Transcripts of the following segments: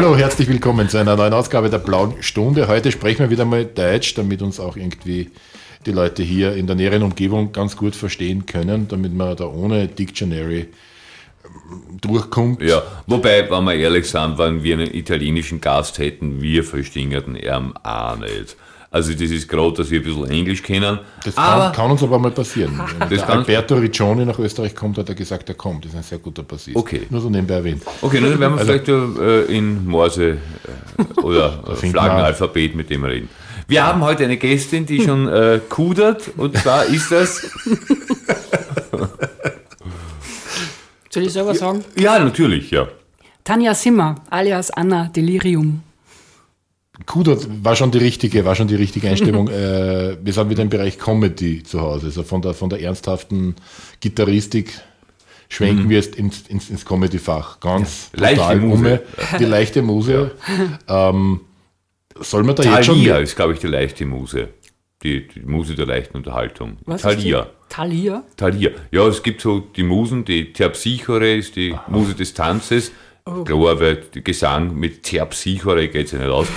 Hallo, herzlich willkommen zu einer neuen Ausgabe der Blauen Stunde. Heute sprechen wir wieder mal Deutsch, damit uns auch irgendwie die Leute hier in der näheren Umgebung ganz gut verstehen können, damit man da ohne Dictionary ähm, durchkommt. Ja, wobei, wenn wir ehrlich sind, wenn wir einen italienischen Gast hätten, wir verstehen ihn auch nicht. Also das ist gerade, dass wir ein bisschen Englisch kennen. Das kann, kann uns aber mal passieren. Wenn Alberto Riccioni nach Österreich kommt, hat er gesagt, er kommt. Das ist ein sehr guter Bassist. Okay. Nur so nebenbei erwähnt. Okay, dann werden wir also, vielleicht äh, in Morse äh, oder Flaggenalphabet mit dem reden. Wir haben heute eine Gästin, die schon äh, kudert und zwar ist das... Soll ich selber sagen? Ja, natürlich, ja. Tanja Simmer, alias Anna Delirium. Kudo war schon die richtige, war schon die richtige Einstimmung. äh, wir sind wieder im Bereich Comedy zu Hause. Also von der, von der ernsthaften Gitarristik schwenken mhm. wir jetzt ins, ins, ins Comedy-Fach. Ganz ja. total leichte Muse. Die leichte Muse. Ja. Ähm, soll man da Thalia jetzt schon. Thalia ist, glaube ich, die leichte Muse. Die, die Muse der leichten Unterhaltung. Was Thalia. Thalia? Thalia. Ja, es gibt so die Musen, die Terpsichore ist die Aha. Muse des Tanzes. Oh. Klar, weil Gesang mit Terpsichore geht es ja nicht aus.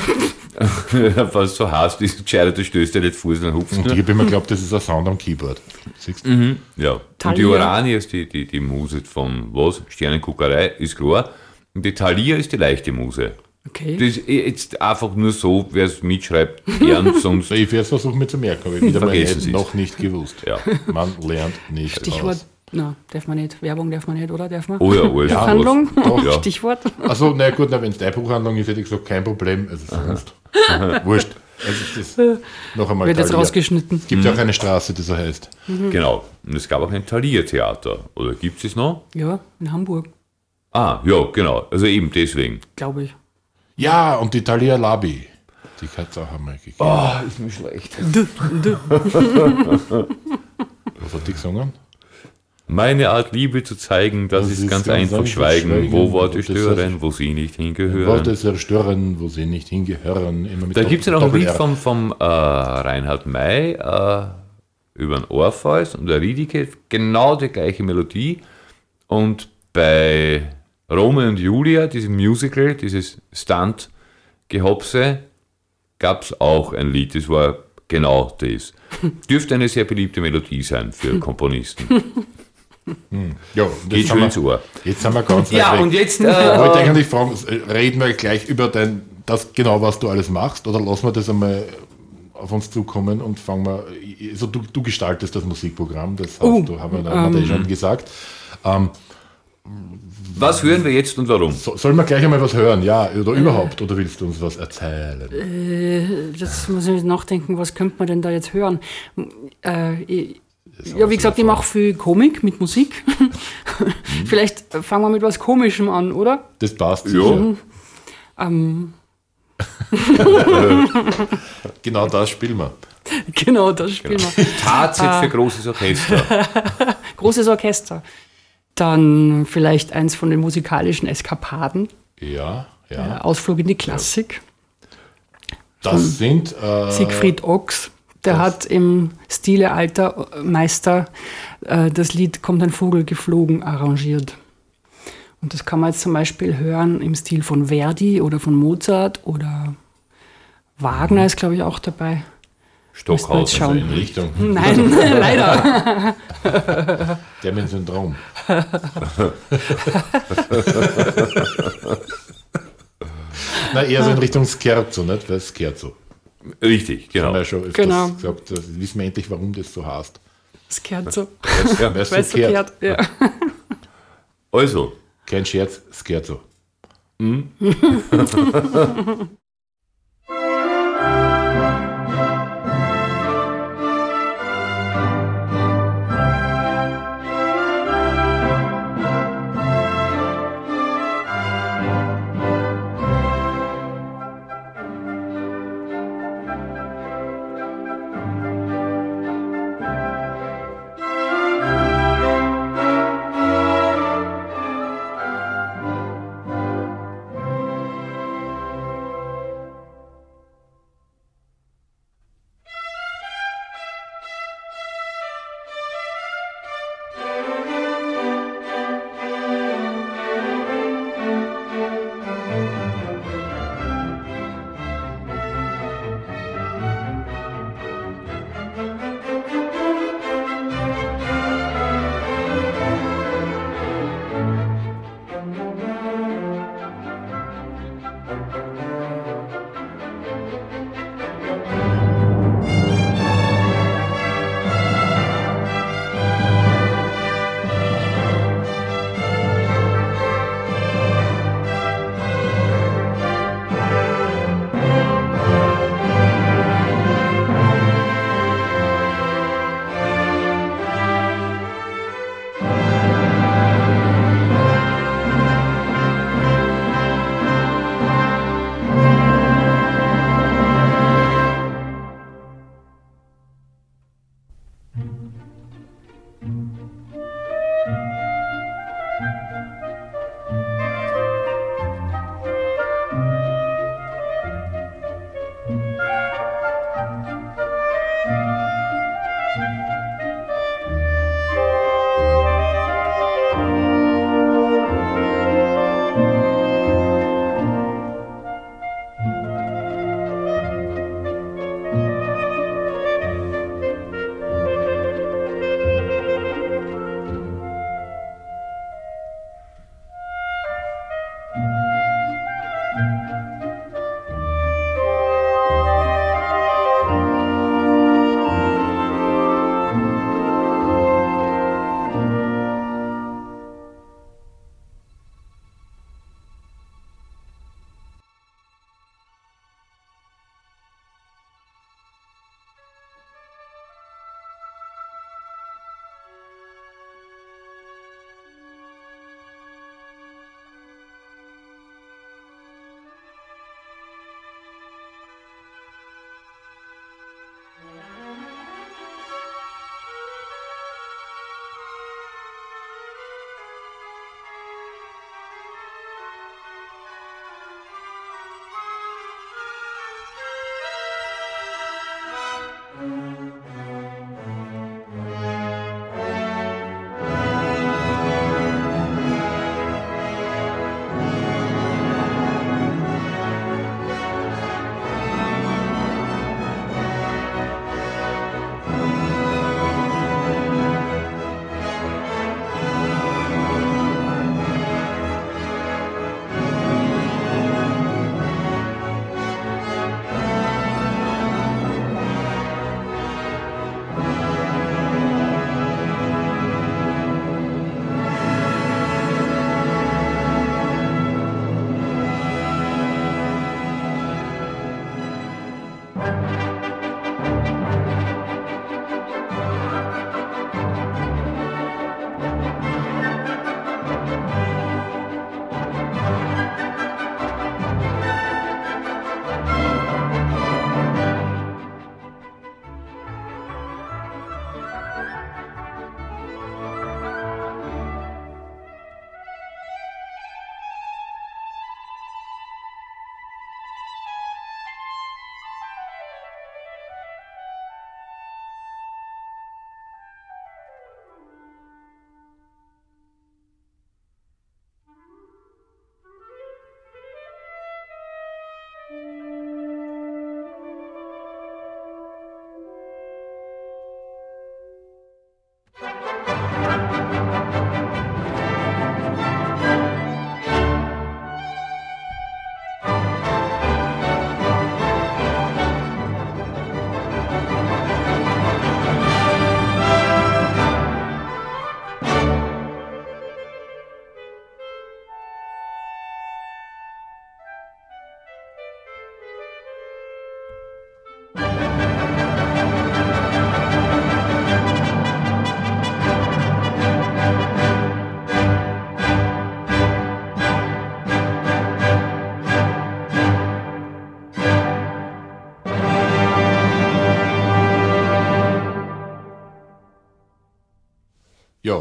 Was so heißt, ist gescheiter, du stößt ja nicht Fuß, dann hupfst Und ich habe immer geglaubt, das ist ein Sound am Keyboard. Siehst du? Mhm. Ja. Thalia. Und die Urania ist die, die, die Muse von was? Sternenguckerei, ist klar. Und die Thalia ist die leichte Muse. Okay. Das ist jetzt einfach nur so, wer es mitschreibt, gern sonst. ich werde es versuchen mir zu merken, aber ich wieder mal nicht, noch nicht gewusst. Ja. Man lernt nicht Stichwort aus. Na, darf man nicht. Werbung darf man nicht, oder? Darf man? Oh ja, alles. Buchhandlung? Ja, Stichwort. Also, na gut, wenn es deine Buchhandlung ist, hätte ich gesagt, kein Problem. Also sonst. Wurscht. Also ist das noch einmal Wird jetzt rausgeschnitten. Es gibt ja auch eine Straße, die so heißt. Mhm. Genau. Und es gab auch ein Thalia-Theater. Oder gibt es noch? Ja, in Hamburg. Ah, ja, genau. Also eben deswegen. Glaube ich. Ja, und die Thalia Labi. Die hat es auch einmal gegeben. Oh, ist mir schlecht. Was hat die gesungen? Meine Art Liebe zu zeigen, das, das ist, ganz, ganz einfach Schweigen, schweigen, wo Worte stören, wo sie nicht hingehören. Worte zerstören, wo sie nicht hingehören. da gibt es ja noch ein Lied vom, vom äh, Reinhard May äh, über ein Orpheus und der Riedike, genau die gleiche Melodie. Und bei Romeo und Julia, diesem Musical, dieses Stunt-Gehopse, gab es auch ein Lied, das war genau das. Dürfte eine sehr beliebte Melodie sein für Komponisten. Hm. Ja, Geht schon ins Ohr. Jetzt sind wir ganz weit Ja, weg. und jetzt. Äh, ich wollte eigentlich fragen, reden wir gleich über dein, das genau, was du alles machst, oder lassen wir das einmal auf uns zukommen und fangen wir. Also du, du gestaltest das Musikprogramm, das hast oh, du, haben wir, haben wir um, schon gesagt. Ähm, was hören wir jetzt und warum? So, sollen wir gleich einmal was hören, ja, oder äh, überhaupt, oder willst du uns was erzählen? Äh, das muss ich nachdenken, was könnte man denn da jetzt hören? Äh, ja, wie gesagt, ich mache viel Komik mit Musik. Mhm. Vielleicht fangen wir mit was Komischem an, oder? Das passt. Ja. Mhm. Ähm. genau das spielen wir. Genau das spielen genau. wir. Tatsächlich für großes Orchester. großes Orchester. Dann vielleicht eins von den musikalischen Eskapaden. Ja, ja. Äh, Ausflug in die Klassik. Das sind äh, Siegfried Ochs. Der hat im Stile alter Meister äh, das Lied Kommt ein Vogel geflogen arrangiert. Und das kann man jetzt zum Beispiel hören im Stil von Verdi oder von Mozart oder Wagner ist, glaube ich, auch dabei. Stockhausen also in Richtung. Nein, leider. Der mit Syndrom. Na, eher so in Richtung Scherzo, nicht? Weil Scherzo. Richtig, genau. Haben wir ja schon genau. gesagt, das wissen wir endlich, warum das so heißt. Scherzo. Ja, Weil es so kehrt. Ja. Also. Kein Scherz, Scherzo. Mhm.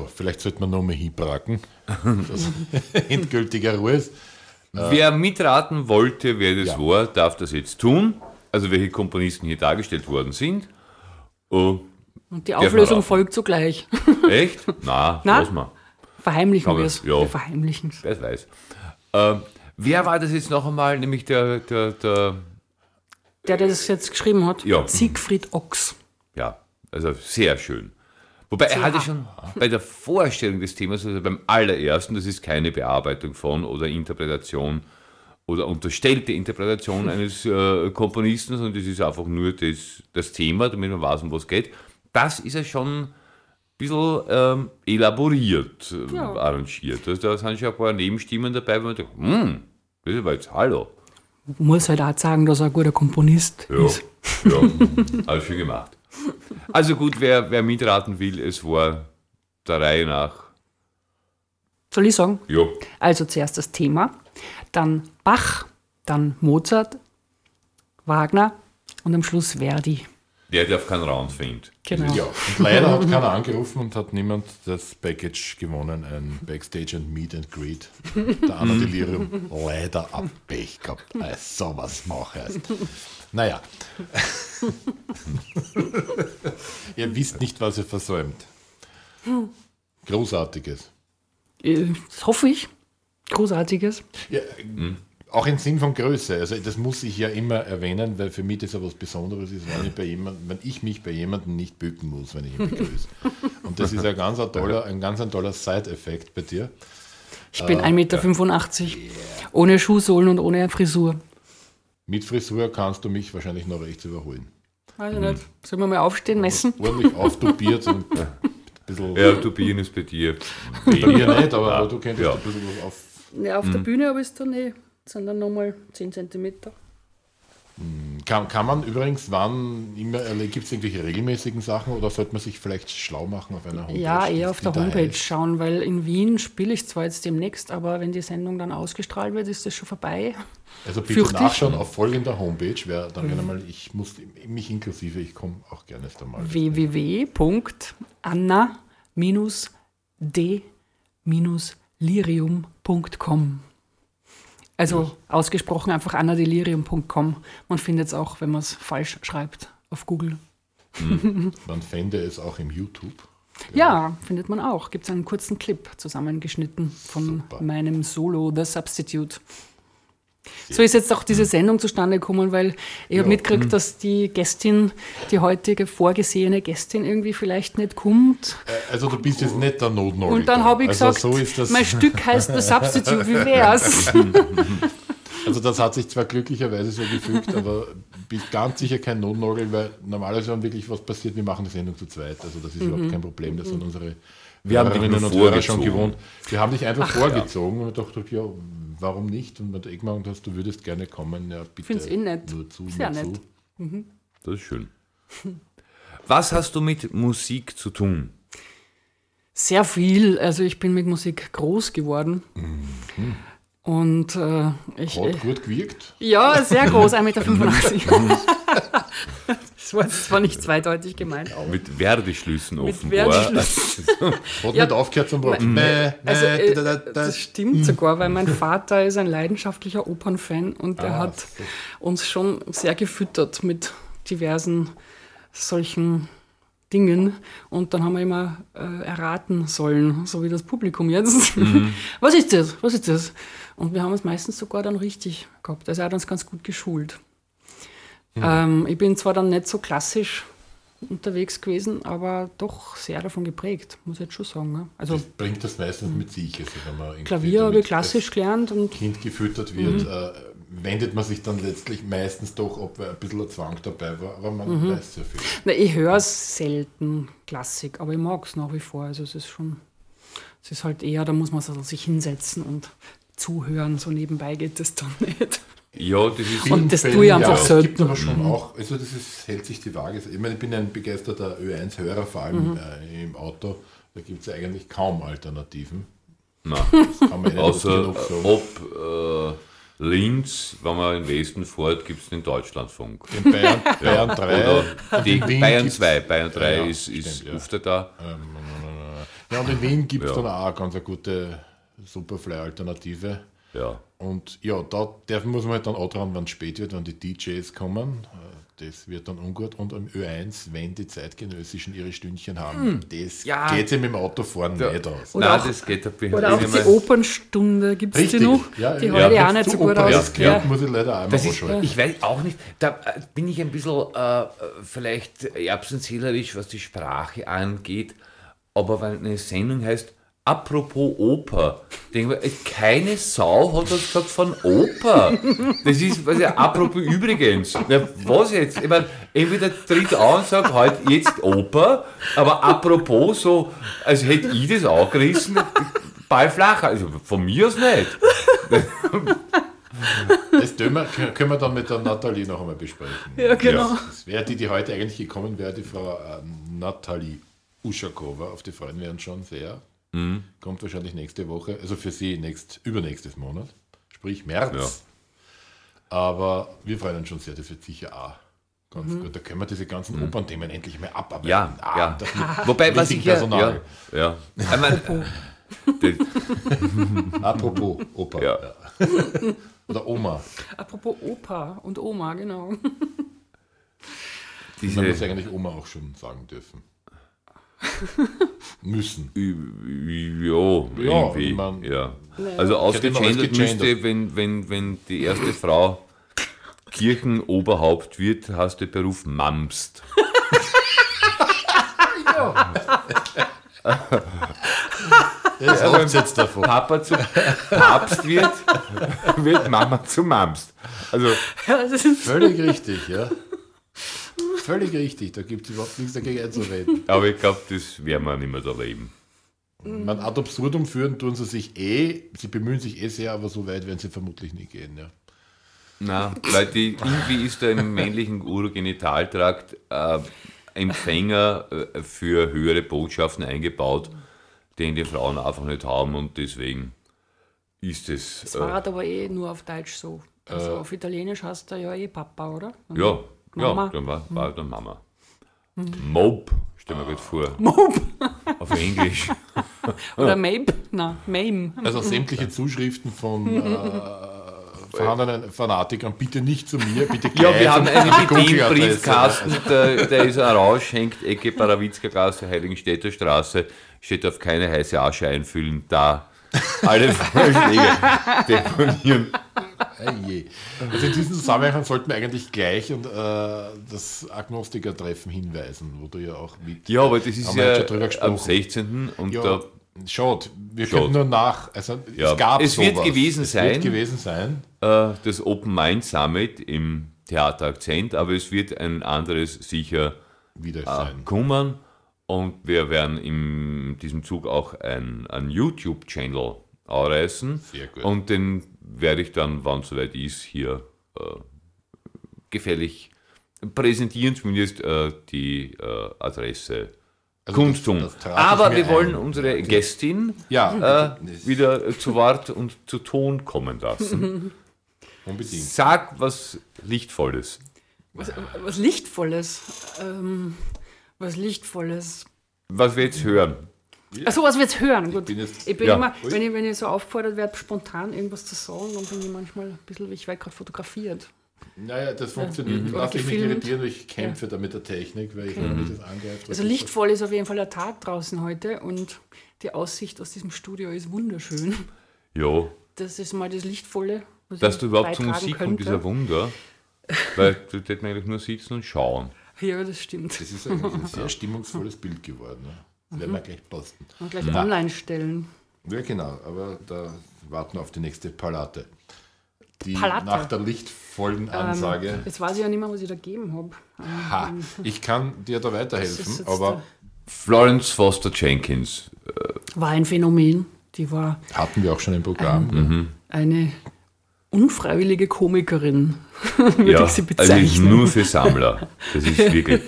Ja, vielleicht sollte man nochmal hinbracken, dass endgültiger Ruhe ist. Wer mitraten wollte, wer das Ja. war, darf das jetzt tun. Also welche Komponisten hier dargestellt worden sind. Oh, Und die Auflösung folgt sogleich. echt? Na, Na? lass mal. Verheimlichen wir es. ja. Wir verheimlichen es. Wer weiß. Ähm, wer war das jetzt noch einmal? Nämlich der, der, der Der, der das jetzt geschrieben hat, Ja. Siegfried Ochs. Ja, also sehr schön. Wobei er hatte schon bei der Vorstellung des Themas, also beim allerersten, das ist keine Bearbeitung von oder Interpretation oder unterstellte Interpretation eines äh, Komponisten, sondern das ist einfach nur das, das Thema, damit man weiß, um was geht. Das ist ja schon ein bisschen ähm, elaboriert äh, Ja. arrangiert. Also da sind schon ein paar Nebenstimmen dabei, wo man denkt, hm, das ist aber jetzt Hallo. Muss halt auch sagen, dass er ein guter Komponist Ja, ist. ja alles schön gemacht. Also gut, wer, wer mitraten will, es war der Reihe nach. Soll ich sagen? Ja, Also zuerst das Thema, dann Bach, dann Mozart, Wagner und am Schluss Verdi. Der darf keinen Raum finden. Genau. Ja, und leider hat keiner angerufen und hat niemand das Package gewonnen, ein Backstage and Meet and Greet. Der Anno Delirium leider ab Pech gehabt. Also, sowas mache. Naja. ihr wisst nicht, was ihr versäumt. Großartiges. Äh, Das hoffe ich. Großartiges. Ja, Auch im Sinn von Größe. Also das muss ich ja immer erwähnen, weil für mich das ja was Besonderes ist, wenn ich, bei jemandem, wenn ich mich bei jemandem nicht bücken muss, wenn ich ihn begrüße. Und das ist ein ganz ein toller, ein ganz ein toller Side-Effekt bei dir. Ich bin 1,85 Meter, ohne Schuhsohlen und ohne Frisur. Mit Frisur kannst du mich wahrscheinlich noch rechts überholen. Weiß ich nicht. Sollen wir mal aufstehen, messen? Ordentlich auftubiert und ein bisschen. Ja, Turbinen ist bei dir. Bei mir nicht, aber, aber du könntest Ja. ein bisschen was auf. Ja, auf der Bühne habe ich es dann eh. Sind dann nochmal 10 Zentimeter. Kann, kann man übrigens, wann immer, gibt es irgendwelche regelmäßigen Sachen oder sollte man sich vielleicht schlau machen auf einer Homepage? Ja, eher auf der Homepage heißt? schauen, weil in Wien spiele ich zwar jetzt demnächst, aber wenn die Sendung dann ausgestrahlt wird, ist das schon vorbei. Also bitte Fürchte ich. nachschauen auf folgender Homepage. Wer dann gerne mal, ich muss mich inklusive, ich komme auch gerne erst einmal. www.anna-d-lirium.com Also ausgesprochen einfach annadelirium.com. Man findet es auch, wenn man es falsch schreibt, auf Google. Man fände es auch im YouTube. Ja, findet man auch. Gibt es einen kurzen Clip zusammengeschnitten von Super. meinem Solo The Substitute. So ist jetzt auch diese Sendung zustande gekommen, weil ich habe mitgekriegt, dass die Gästin, die heutige vorgesehene Gästin irgendwie vielleicht nicht kommt. Äh, Also du bist jetzt nicht der Notnagel. Und dann da. habe ich also gesagt, so mein Stück heißt The Substitute, wie wär's? Also das hat sich zwar glücklicherweise so gefügt, aber bist ganz sicher kein Notnagel, weil normalerweise, wenn wirklich was passiert, wir machen die Sendung zu zweit. Also das ist Mhm. überhaupt kein Problem. Das sind unsere Wir haben dich nur und Hörer schon vorgezogen. gewohnt. Wir haben dich einfach vorgezogen und wir dachten, ja, warum nicht? Und wenn du eh gemeint hast, du würdest gerne kommen, ja bitte. find's eh nett. Nur zu, Sehr nur nett. zu. Das ist schön. Was hast du mit Musik zu tun? Sehr viel. Also ich bin mit Musik groß geworden. Und äh, ich, Hat gut gewirkt. Ja, sehr groß, 1,85 Meter. das war nicht zweideutig gemeint, aber. Mit Werdeschlüssen Mit offenbar. Werdeschlüssen. Hat Ja. nicht aufgehört zum Wort. Also, äh, da, da, da. das stimmt sogar, weil mein Vater ist ein leidenschaftlicher Opernfan und der Ah, hat so. uns schon sehr gefüttert mit diversen solchen Dingen. Und dann haben wir immer äh, erraten sollen, so wie das Publikum jetzt. Was ist das? Was ist das? Und wir haben es meistens sogar dann richtig gehabt. Also er hat uns ganz gut geschult. Ähm, ich bin zwar dann nicht so klassisch unterwegs gewesen, aber doch sehr davon geprägt, muss ich jetzt schon sagen. ne? Also Das bringt das meistens mit sich. Also wenn man Klavier habe ich klassisch gelernt und Kind gefüttert wird, äh, wendet man sich dann letztlich meistens doch ab, weil ein bisschen ein Zwang dabei war, aber man weiß sehr viel. na, ich höre es selten Klassik, aber ich mag es nach wie vor. Also es ist schon, es ist halt eher, da muss man sich hinsetzen und zuhören, so nebenbei geht es dann nicht. Ja, das ist. Und das tue ich einfach Es selten. gibt aber schon auch, also das ist, hält sich die Waage. Ich meine, ich bin ein begeisterter Ö1-Hörer, vor allem äh, im Auto. Da gibt es eigentlich kaum Alternativen. Na, Das kann man außer ob äh, Linz, wenn man in Westen fährt, gibt es den Deutschlandfunk. In Bayern, Bayern 3. Oder die Bayern gibt's- 2. Bayern 3 Ja, ist, ist stimmt, ja. öfter da. Ja, und in Wien gibt es Ja. dann auch eine ganz eine gute Superfly-Alternative. Ja. Und ja, da darf, muss man halt dann auch dran, wenn es spät wird, wenn die DJs kommen. Äh, Das wird dann ungut. Und am Ö1, wenn die Zeitgenössischen ihre Stündchen haben, das Ja. geht sich mit dem Autofahren nicht aus. Oder Nein, auch- das geht ab. Oder auch die Opernstunde, gibt es die noch? Ja, die ja, heute ja. auch nicht so Zu gut Oper aus. ist klingt, muss ich leider einmal Das ist, ich weiß auch nicht, da äh, bin ich ein bisschen äh, vielleicht erbsenzählerisch, was die Sprache angeht, aber wenn eine Sendung heißt, apropos Oper, keine Sau hat was gesagt von Oper. Das ist, was ja, apropos übrigens, na, was jetzt? Ich meine, entweder tritt an und sagt, halt jetzt Oper, aber apropos so, als hätte ich das auch gerissen, Ball flacher, also von mir aus nicht. Das wir, können wir dann mit der Nathalie noch einmal besprechen. Ja, genau. Das wäre die, die heute eigentlich gekommen wäre, die Frau äh, Nathalie Uschakova. Auf die freuen wir uns schon sehr. Mhm. Kommt wahrscheinlich nächste Woche, also für sie nächst, übernächstes Monat, sprich März. Aber wir freuen uns schon sehr, das wird sicher auch ganz gut. Da können wir diese ganzen Opernthemen endlich mal abarbeiten. Mhm. Ja, Ah, ja. mit Wobei, was ich ja, ja, Personal. ja. Ich meine, Apropos Oper. Ja. Ja. Oder Oma. Apropos Opa und Oma, genau. Man muss diese, eigentlich Oma auch schon sagen dürfen. Müssen. ja, irgendwie, ich mein- ja. Also ausgegendert. müsste, wenn, wenn, wenn die erste Frau Kirchenoberhaupt wird, hast du den Beruf Mamst. Das habt jetzt davon. Papa zu Papst wird, wird Mama zu Mamst. Also, Ja, das ist Völlig richtig, ja. Völlig richtig, da gibt es überhaupt nichts dagegen einzureden. aber ich glaube, das werden wir nicht mehr erleben. Man ad absurdum führen tun sie sich eh, sie bemühen sich eh sehr, aber so weit werden sie vermutlich nie gehen. Ja. Na, weil die, irgendwie ist da im männlichen Urogenitaltrakt äh, Empfänger äh, für höhere Botschaften eingebaut, den die Frauen einfach nicht haben und deswegen ist es. Das Äh, war aber eh nur auf Deutsch so. Also auf Italienisch heißt er ja eh Papa, oder? ja, Mama. ja, dann war, war dann Mama. Mope, stell mir gerade vor. Mob. Auf Englisch. Oder Mabe. Na, Mame. Also sämtliche Zuschriften von äh, vorhandenen Fanatikern bitte nicht zu mir, bitte Ja, gleich wir haben einen die Google-Adresse. Briefkasten, der, der ist Rausch, hängt Ecke Parawitzka Gasse, Heiligenstädter Straße, steht auf keine heiße Asche einfüllen, da alle Vorschläge deponieren. Hey, also in diesem Zusammenhang sollten wir eigentlich gleich und, äh, das Agnostiker-Treffen hinweisen, wo du ja auch mit. Ja, aber das ist ja am 16. und Ja, da schaut, wir Schaut. können nur nach. Also Ja, es gab es wird sowas. gewesen es sein. Wird gewesen sein. äh, das Open Mind Summit im Theater Akzent, aber es wird ein anderes sicher Wieder Ah. sein. kommen und wir werden in diesem Zug auch ein, ein YouTube-Channel anreißen. Sehr gut. Und den werde ich dann, wann es soweit ist, hier äh, gefällig präsentieren, zumindest äh, die äh, Adresse Also Kunstum. das- das Aber wir wollen ein. unsere Gästin Ja, äh, wieder zu Wort und zu Ton kommen lassen. unbedingt. Sag was Lichtvolles. Was, was Lichtvolles. Ähm, was Lichtvolles. Was wir jetzt hören. Achso, was wir jetzt hören. Gut. bin jetzt- ich bin ja. immer, wenn ich, wenn ich so aufgefordert werde, spontan irgendwas zu sagen, dann bin ich manchmal ein bisschen, ich werde gerade fotografiert. Naja, das funktioniert. Mhm. Lass dich nicht irritieren, ich kämpfe da mit der Technik, weil ich mich das angreift. Also lichtvoll ist auf jeden Fall der Tag draußen heute und die Aussicht aus diesem Studio ist wunderschön. Ja, Das ist mal das Lichtvolle. was dass ich du überhaupt zur Musik kommst, ist könnte. ein Wunder. Weil du hättest eigentlich nur sitzen und schauen. Ja, das stimmt. Das ist eigentlich ein sehr stimmungsvolles Bild geworden. Ne? Das werden wir gleich posten. Und gleich online stellen. Ja, genau, aber da warten wir auf die nächste Palate. Die Palate. nach der lichtvollen Ansage. Ähm, jetzt weiß ich ja nicht mehr, was ich da gegeben habe. ha, ich kann dir da weiterhelfen, aber Florence Foster Jenkins. War ein Phänomen. Die war hatten wir auch schon im Programm. Ähm, eine unfreiwillige Komikerin, würde Ja, ich sie also ist bezeichnen. nur für Sammler. Das ist wirklich.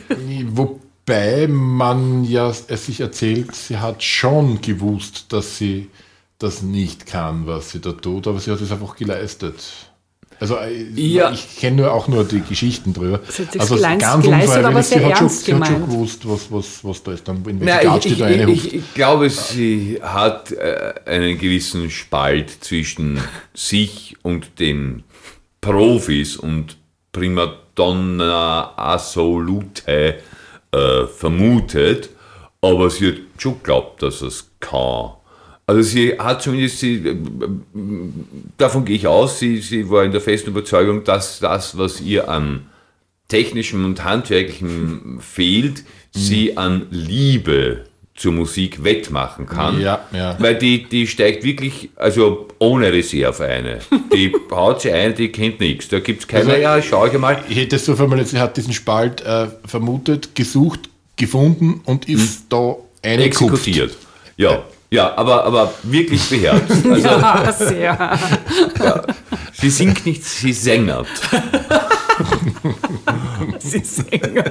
Wobei man ja es sich erzählt, sie hat schon gewusst, dass sie das nicht kann, was sie da tut, aber sie hat es einfach geleistet. Also äh, Ja. ich kenne nur auch nur die Geschichten drüber. Sie hat das also geleist- ganz geleistet, aber unfreiwillig, sie sehr hat, schon, sie hat schon gewusst, was, was, was da ist. Dann in welchem Nein, ich, steht da ich, eine ich, ich glaube, sie hat äh, einen gewissen Spalt zwischen sich und den Profis und Primadonna Assolute äh, vermutet, aber sie hat schon geglaubt, dass es kann. Also sie hat zumindest, sie, äh, davon gehe ich aus, sie, sie war in der festen Überzeugung, dass das, was ihr an technischem und handwerklichem fehlt, sie an Liebe zur Musik wettmachen kann. Ja, ja. Weil die, die steigt wirklich, also ohne Reserve eine. Die haut sie ein, die kennt nichts. Da gibt es keine, Also- ja, schau ich mal. Ich hätte es so formuliert, sie hat diesen Spalt äh, vermutet, gesucht, gefunden und ist da eine Exekutiert. Ja, ja, aber, aber wirklich beherzt. Also ja, sehr. sie singt nicht, sie sängert. Sie singen.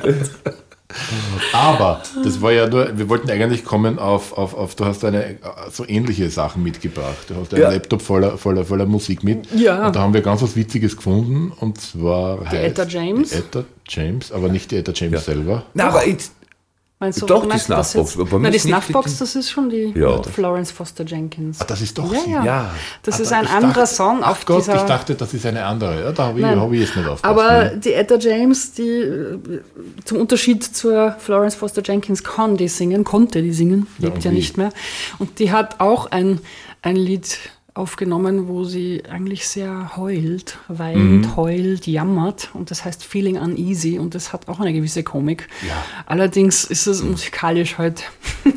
Aber das war ja nur, wir wollten eigentlich kommen auf, auf, auf du hast eine so ähnliche Sachen mitgebracht. Du hast einen Ja. Laptop voller, voller, voller Musik mit. Ja. Und da haben wir ganz was Witziges gefunden und zwar die Etta James. Die Etta James, aber nicht die Etta James selber. Na, aber jetzt, Meinst du, Doch, die das Snuffbox, jetzt? aber Nein, die Snuffbox, die- das ist schon die Ja. Florence Foster Jenkins. Ah, das ist doch Ja, sie. ja. Ja. Das Ah, ist ein anderer dachte- Song auf Gott, dieser... ich dachte, das ist eine andere. Ja, da habe ich, hab ich jetzt nicht aufgepasst. Aber die Etta James, die äh, zum Unterschied zur Florence Foster Jenkins kann die singen, konnte die singen, Ja, lebt ja, wie? nicht mehr. Und die hat auch ein, ein Lied aufgenommen, wo sie eigentlich sehr heult, weint, Mhm. heult, jammert und das heißt Feeling Uneasy und das hat auch eine gewisse Komik. Ja. Allerdings ist es musikalisch halt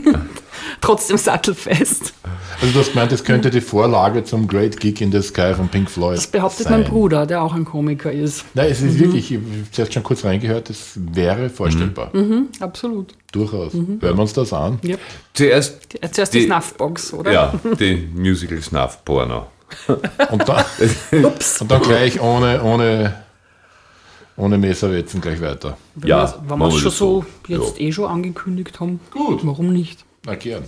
trotzdem sattelfest. Also du hast gemeint, das könnte die Vorlage zum Great Gig in the Sky von Pink Floyd Das behauptet sein. mein Bruder, der auch ein Komiker ist. Nein, es ist wirklich, ich habe zuerst schon kurz reingehört, das wäre vorstellbar. Mhm, absolut. Durchaus. Hören wir uns das an. Yep. Zuerst Die- Zuerst die, Die- Snuffbox, oder? ja, die Musical Snuff Porno. Und dann, Ups. und dann gleich ohne, ohne, ohne Messerwetzen gleich weiter. Wenn Ja, wir's- wenn wir es wir schon so so. jetzt eh schon angekündigt haben. Gut. Warum nicht? Na gern.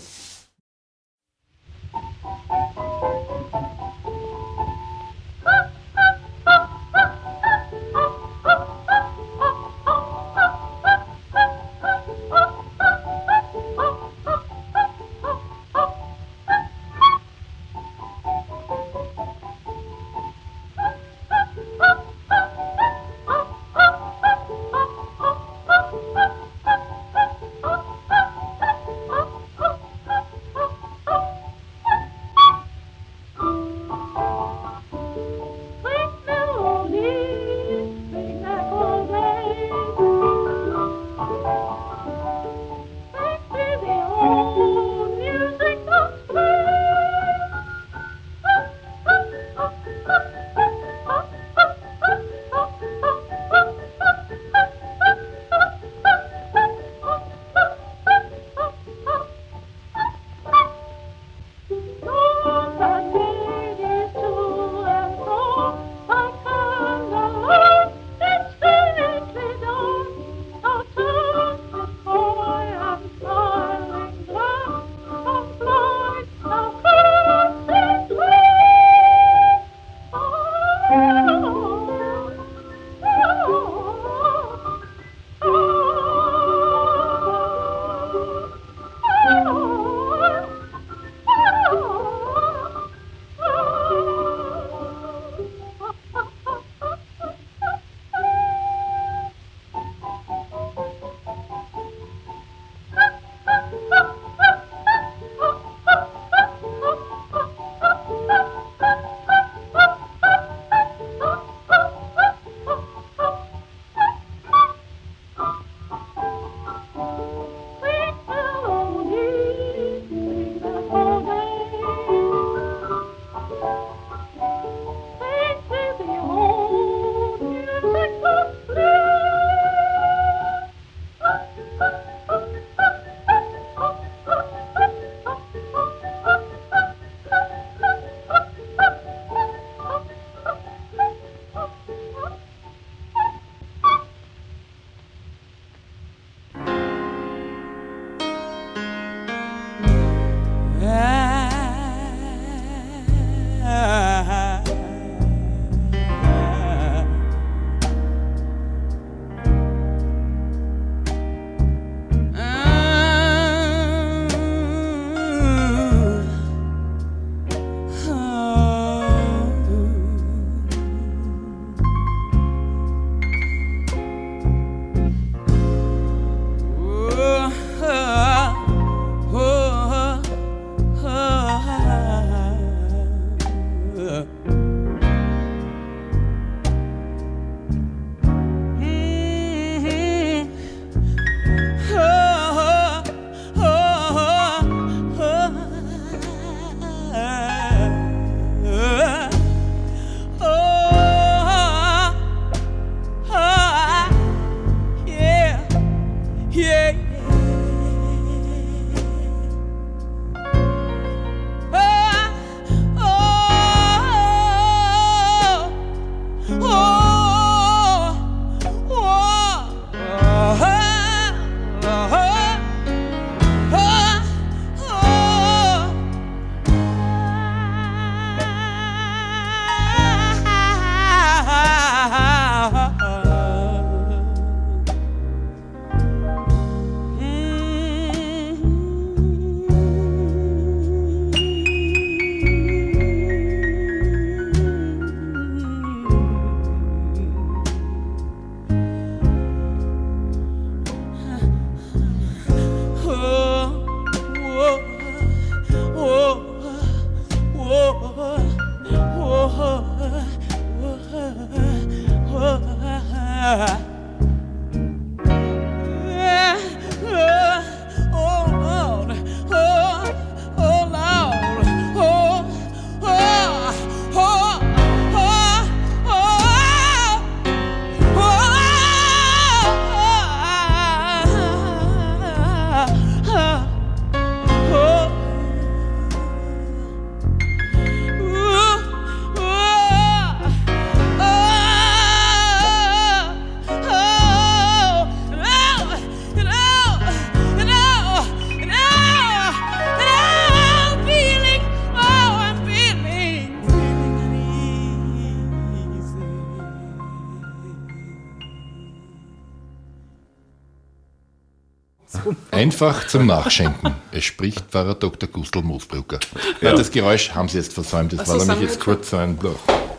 Einfach zum Nachschenken. Es spricht Pfarrer Dr. Gustl Moosbrucker. Ja. Das Geräusch haben Sie jetzt versäumt. Das Also war nämlich jetzt kurz so ein.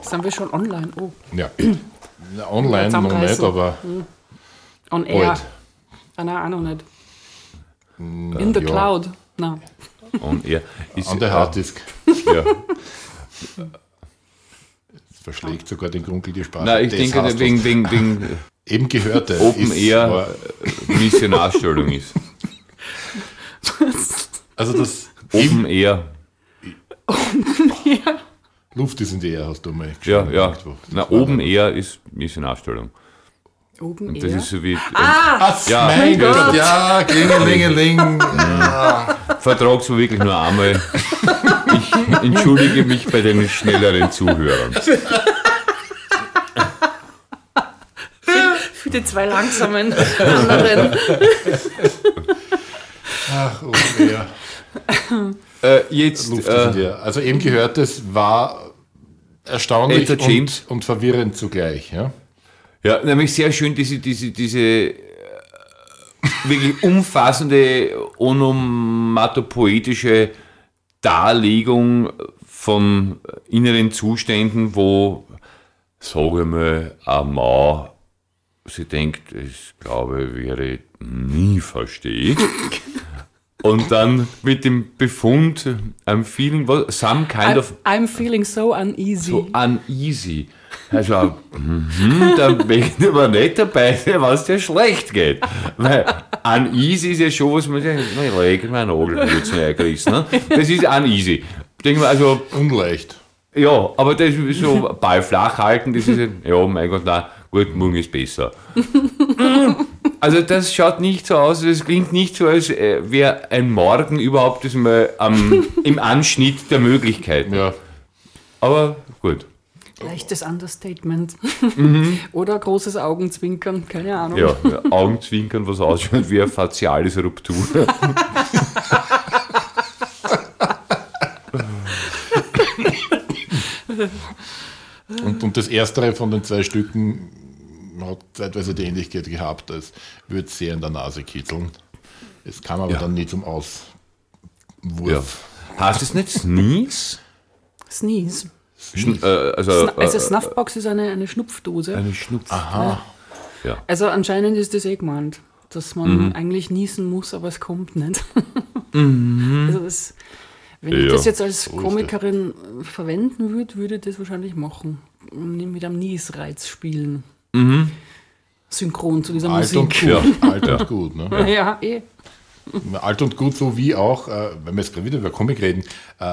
Sind wir schon online? Oh, Ja. Online noch nicht, aber on air. bald. Ah, nein, auch noch nicht. In the ja. cloud. Nein. Und er ist, An der Harddisk. Ja. Das verschlägt sogar den Grunkel die Sprache. Nein, ich Das denke, wegen, wegen, wegen. Eben gehörte. Open ist- Air Missionarstellung ist. Also das Open Air. Luft ist in die Air, hast du mal Ja, ja. Na, Open Air ist Missionarstellung. Oben Und das air. ist so wie Ah, Ja, mein gut. Gott, ja, Klingelingeling. Vertrag's mir wirklich nur einmal. Ich entschuldige mich bei den schnelleren Zuhörern. Für die zwei langsamen anderen. Ach, Open Air. Äh, jetzt, äh. Also eben gehört, es war erstaunlich und, und verwirrend zugleich. Ja? ja, nämlich sehr schön diese, diese, diese äh, wirklich umfassende, onomatopoetische Darlegung von inneren Zuständen, wo, sage ich mal, ein Mann sie denkt, ich glaube, wäre nie verstehe. Und dann mit dem Befund, I'm feeling, what, some kind I'm, of I'm feeling so uneasy. so uneasy. Also, mhm, da möchte ich aber nicht dabei was dir schlecht geht. Weil uneasy ist ja schon was, man sagt, ich leg meinen Nagel jetzt reingerissen. Ne? Das ist uneasy. Denke mal, also, Unleicht. ja, aber das ist so Ball flach halten, das ist, ja, mein Gott, na gut, morgen ist besser. Also das schaut nicht so aus, das klingt nicht so, als äh, wäre ein Morgen überhaupt das mal am, im Anschnitt der Möglichkeiten. Ja. Aber gut. Leichtes Understatement. Mhm. Oder großes Augenzwinkern, keine Ahnung. Ja, ja, Augenzwinkern, was ausschaut wie eine faciales Ruptur. Und, und das erstere von den zwei Stücken hat zeitweise die Ähnlichkeit gehabt, als würde es sehr in der Nase kitzeln. Es kam aber Ja. dann nie zum Auswurf. Heißt es nicht Sneeze? Sneeze. Schn äh, also Sna also äh, Snuffbox ist eine, eine Schnupfdose. eine Schnupf. Aha. Also anscheinend ist das eh gemeint, dass man eigentlich niesen muss, aber es kommt nicht. Also das, wenn ich Ja, das jetzt als Komikerin verwenden würde, würde ich das wahrscheinlich machen. Mit einem Niesreiz spielen. Synchron zu dieser Alt und Musik. gut. Ja. Alt und gut. Ne? Ja, eh. Alt und gut, so wie auch, äh, wenn wir jetzt gerade wieder über Comic reden, äh,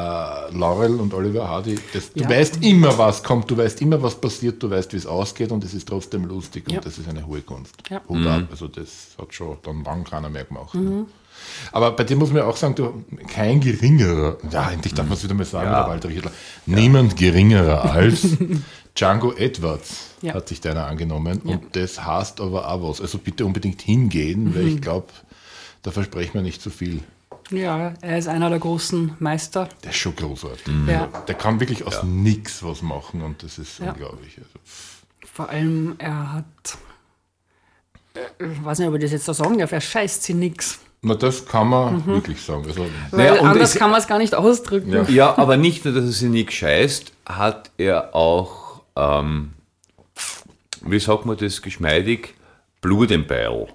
Laurel und Oliver Hardy, das, du Ja. weißt immer, was kommt, du weißt immer, was passiert, du weißt, wie es ausgeht und es ist trotzdem lustig Ja. und das ist eine hohe Kunst. Ja. Hut ab. Also das hat schon dann lang keiner mehr gemacht. Ne? Aber bei dir muss man auch sagen, du kein geringerer, ja, endlich darf man es wieder mal sagen, Walter Riedler, niemand geringerer als Django Edwards Ja. hat sich deiner angenommen und das heißt aber auch was. Also bitte unbedingt hingehen, weil ich glaube, da versprechen wir nicht zu viel. Ja, er ist einer der großen Meister. Der ist schon großartig. Ja. Der kann wirklich aus nichts was machen und das ist Ja. unglaublich. Also, Vor allem, er hat. äh, Ich weiß nicht, ob ich das jetzt so sagen darf, er scheißt sie nix. na, das kann man wirklich sagen. Also, Weil Naja, anders kann man es gar nicht ausdrücken. Ja. Ja, aber nicht nur, dass er sich nicht scheißt, hat er auch, ähm, wie sagt man das geschmeidig, Blut im Beil.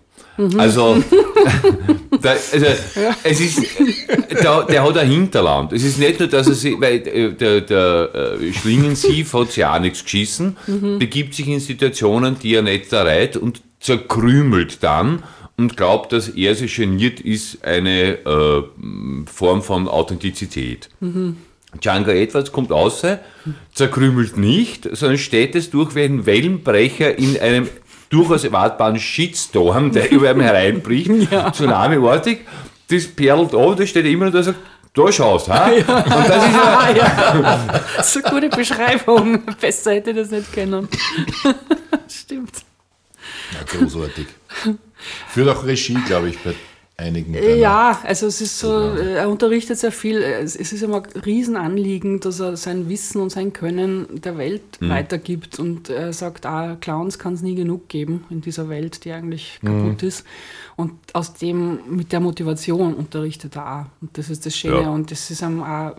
Also, da, also es ist, der, der hat ein Hinterland. Es ist nicht nur, dass er sich, weil äh, der, der äh, Schlingensief hat sich auch nichts geschissen, begibt sich in Situationen, die er nicht erreicht und zerkrümelt dann und glaubt, dass er sich geniert ist, eine äh, Form von Authentizität. Django Edwards kommt raus, zerkrümelt nicht, sondern steht es durch wie ein Wellenbrecher in einem durchaus erwartbaren Shitstorm, der über ihm hereinbricht, tsunami-artig. Das perlt auf, da steht er immer noch da und sagt, da schaust, ha? Und das ist ja, ja. So eine gute Beschreibung. Besser hätte ich das nicht kennen. Stimmt. ja, großartig. Führt auch Regie, glaube ich, bei einigen? Ja, also es ist so, er unterrichtet sehr viel. Es ist immer ein Riesenanliegen, dass er sein Wissen und sein Können der Welt mhm. weitergibt. Und er sagt, ah, Clowns kann es nie genug geben in dieser Welt, die eigentlich kaputt mhm. ist. Und aus dem, mit der Motivation unterrichtet er auch. Und das ist das Schöne. Ja. Und das ist auch,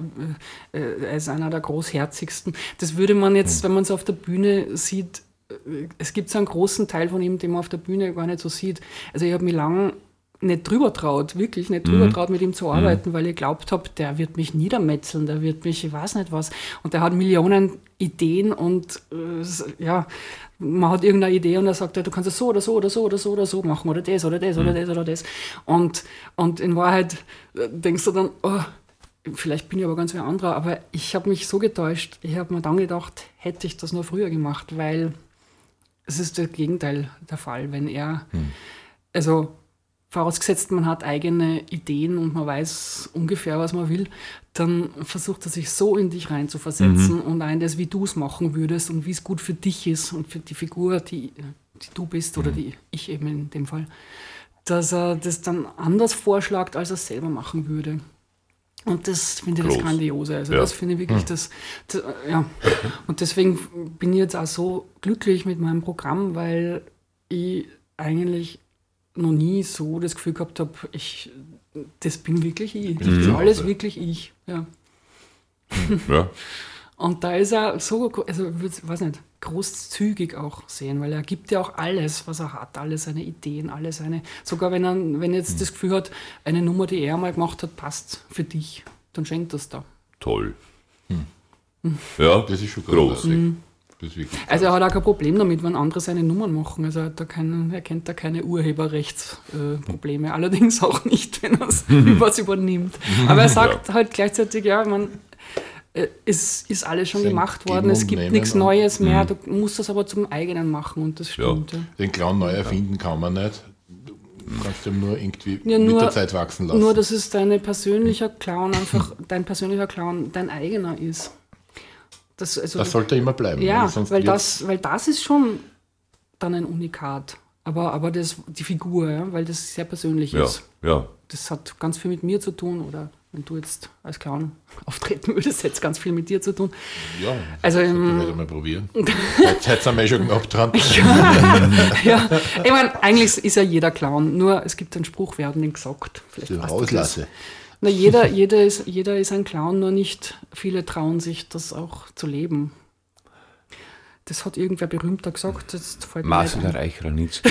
äh, er ist einer der großherzigsten. Das würde man jetzt, mhm. wenn man es auf der Bühne sieht, äh, es gibt so einen großen Teil von ihm, den man auf der Bühne gar nicht so sieht. Also ich habe mich lange nicht drüber traut, wirklich nicht drüber mhm. traut, mit ihm zu arbeiten, mhm. weil ich glaubt habe, der wird mich niedermetzeln, der wird mich, ich weiß nicht was. Und der hat Millionen Ideen und äh, ja, man hat irgendeine Idee und er sagt, du kannst es so oder so oder so oder so oder so machen oder das oder das mhm. oder das oder das. Und, und in Wahrheit äh, denkst du dann, oh, vielleicht bin ich aber ganz wie ein anderer, aber ich habe mich so getäuscht. Ich habe mir dann gedacht, hätte ich das nur früher gemacht, weil es ist das Gegenteil der Fall, wenn er, mhm. also vorausgesetzt man hat eigene Ideen und man weiß ungefähr, was man will, dann versucht er sich so in dich reinzuversetzen mhm. und ein das, wie du es machen würdest und wie es gut für dich ist und für die Figur, die, die du bist oder mhm. die ich eben in dem Fall, dass er das dann anders vorschlägt, als er es selber machen würde. Und das finde ich Groß. das Grandiose. Also ja. das finde ich wirklich hm. das, das, ja. Und deswegen bin ich jetzt auch so glücklich mit meinem Programm, weil ich eigentlich noch nie so das Gefühl gehabt habe, ich, das bin wirklich ich. Das ist mhm. alles wirklich ich. Ja. ja. Und da ist er so, also ich weiß nicht, großzügig auch sehen, weil er gibt ja auch alles, was er hat, alle seine Ideen, alle seine, sogar wenn er, wenn er jetzt mhm. das Gefühl hat, eine Nummer, die er mal gemacht hat, passt für dich, dann schenkt das da. Toll. Hm. Ja, das ist schon groß. Also er hat auch kein Problem damit, wenn andere seine Nummern machen. Also er, da kein, er kennt da keine Urheberrechtsprobleme. Äh, Allerdings auch nicht, wenn er was übernimmt. Aber er sagt ja. halt gleichzeitig, ja, man, äh, es ist alles schon Sein gemacht worden, es gibt nichts Neues mehr, mhm. du musst das aber zum eigenen machen und das stimmt. Ja. Ja. Den Clown neu erfinden kann man nicht. Du kannst ihm nur irgendwie ja, nur, mit der Zeit wachsen lassen. Nur, dass es dein persönlicher Clown einfach, dein persönlicher Clown dein eigener ist. Das, also, das sollte immer bleiben. Ja, weil, das, weil das ist schon dann ein Unikat. Aber, aber das, die Figur, ja, weil das sehr persönlich ja, ist. Ja. Das hat ganz viel mit mir zu tun oder wenn du jetzt als Clown auftreten würdest, hätte es ganz viel mit dir zu tun. Ja, also das ähm, ich mal probieren. Jetzt hätte es ja schon gehabt dran. ja, ich meine, eigentlich ist ja jeder Clown, nur es gibt einen Spruch, wir haben den gesagt. Vielleicht rauslasse. Na, jeder, jeder, ist, jeder ist ein Clown, nur nicht viele trauen sich, das auch zu leben. Das hat irgendwer berühmter gesagt. Jetzt fällt Marcel Reich-Ranitzky.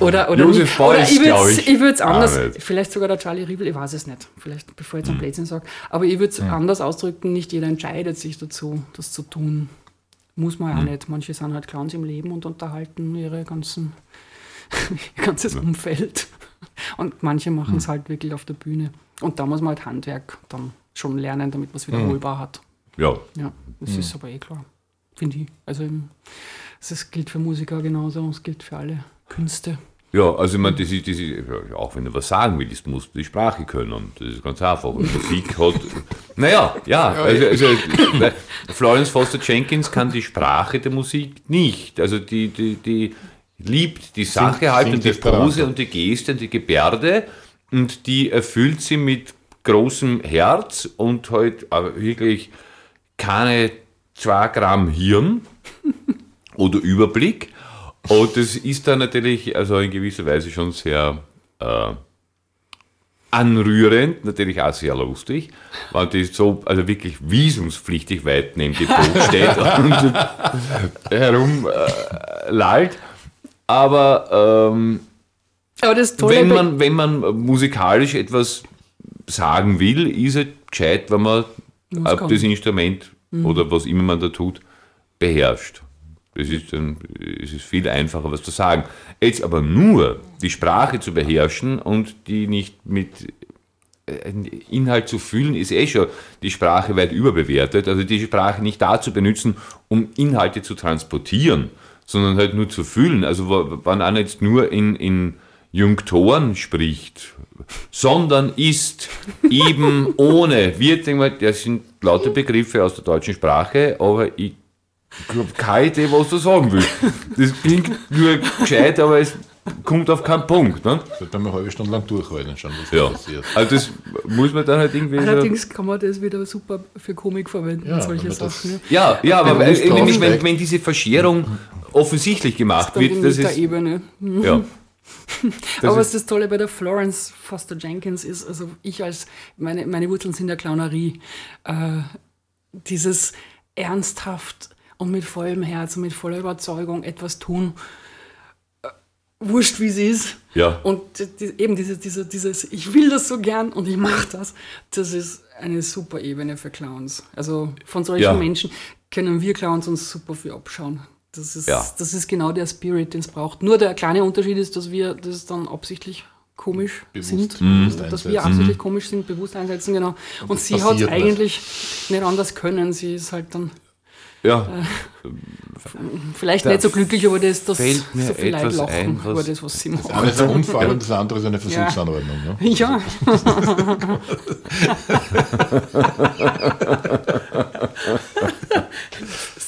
oder oder, Josef oder ich würde es anders, vielleicht sogar der Charlie Riebel, ich weiß es nicht, vielleicht bevor ich jetzt einen hm. Blödsinn sage, aber ich würde es hm. anders ausdrücken, nicht jeder entscheidet sich dazu, das zu tun. Muss man ja hm. nicht. Manche sind halt Clowns im Leben und unterhalten ihre ganzen ihr ganzes Umfeld. Und manche machen es hm. halt wirklich auf der Bühne. Und da muss man halt Handwerk dann schon lernen, damit man es wiederholbar hat. Ja. Ja, das mhm. ist aber eh klar, finde ich. Also das gilt für Musiker genauso, es gilt für alle Künste. Ja, also ich meine, das ist, das ist, auch wenn du was sagen willst, musst du die Sprache können. Das ist ganz einfach. Und Musik hat. Naja, ja. Also, also Florence Foster Jenkins kann die Sprache der Musik nicht. Also die, die, die liebt die Sache halt und die Pose und die Geste und die Gebärde und die erfüllt sie mit großem Herz und halt wirklich keine zwei Gramm Hirn oder Überblick. Und das ist dann natürlich also in gewisser Weise schon sehr äh, anrührend, natürlich auch sehr lustig, weil die so also wirklich visumspflichtig weit neben dem Boot steht und herum äh. Aber, ähm, Aber das Tolle wenn, man, wenn man musikalisch etwas sagen will, ist es gescheit, wenn man das Instrument mhm. oder was immer man da tut, beherrscht. Das ist dann es ist viel einfacher, was zu sagen. Jetzt aber nur die Sprache zu beherrschen und die nicht mit äh, Inhalt zu fühlen, ist eh schon die Sprache weit überbewertet. Also die Sprache nicht dazu benutzen, um Inhalte zu transportieren, sondern halt nur zu fühlen. Also wenn einer jetzt nur in, in Junktoren spricht, sondern ist eben ohne, wird, das sind lauter Begriffe aus der deutschen Sprache, aber ich habe keine Idee, was du sagen willst. Das klingt nur gescheit, aber es kommt auf keinen Punkt. Ne? Sollte man eine halbe Stunde lang durchhalten schauen, was Ja. passiert. Also das muss man dann halt irgendwie so... Allerdings kann man das wieder super für Komik verwenden, Ja, solche Sachen. Ja. Ja, ja, aber nämlich, wenn, wenn diese Verschärung offensichtlich gemacht wird, das ist... Metaebene. Ja. Das Aber was das Tolle bei der Florence Foster Jenkins ist, also ich als, meine, meine Wurzeln sind der Clownerie, äh, dieses ernsthaft und mit vollem Herz und mit voller Überzeugung etwas tun, äh, wurscht wie es ist. Ja. Und die, eben dieses, dieses, dieses, ich will das so gern und ich mache das, das ist eine super Ebene für Clowns. Also von solchen Ja. Menschen können wir Clowns uns super viel abschauen. Das ist, Ja. das ist genau der Spirit, den es braucht. Nur der kleine Unterschied ist, dass wir das dann absichtlich komisch Bewusst- sind. bewusst dass wir einsetzen. absichtlich komisch sind, bewusst einsetzen, genau. Und, das sie hat nicht. eigentlich nicht anders können. Sie ist halt dann ja, vielleicht Da nicht so glücklich über das, dass fällt mir so viele Leute etwas lachen ein, was- über das, was sie macht. Das eine ist ein Unfall und das andere ist eine Versuchsanordnung. Ne? Ja.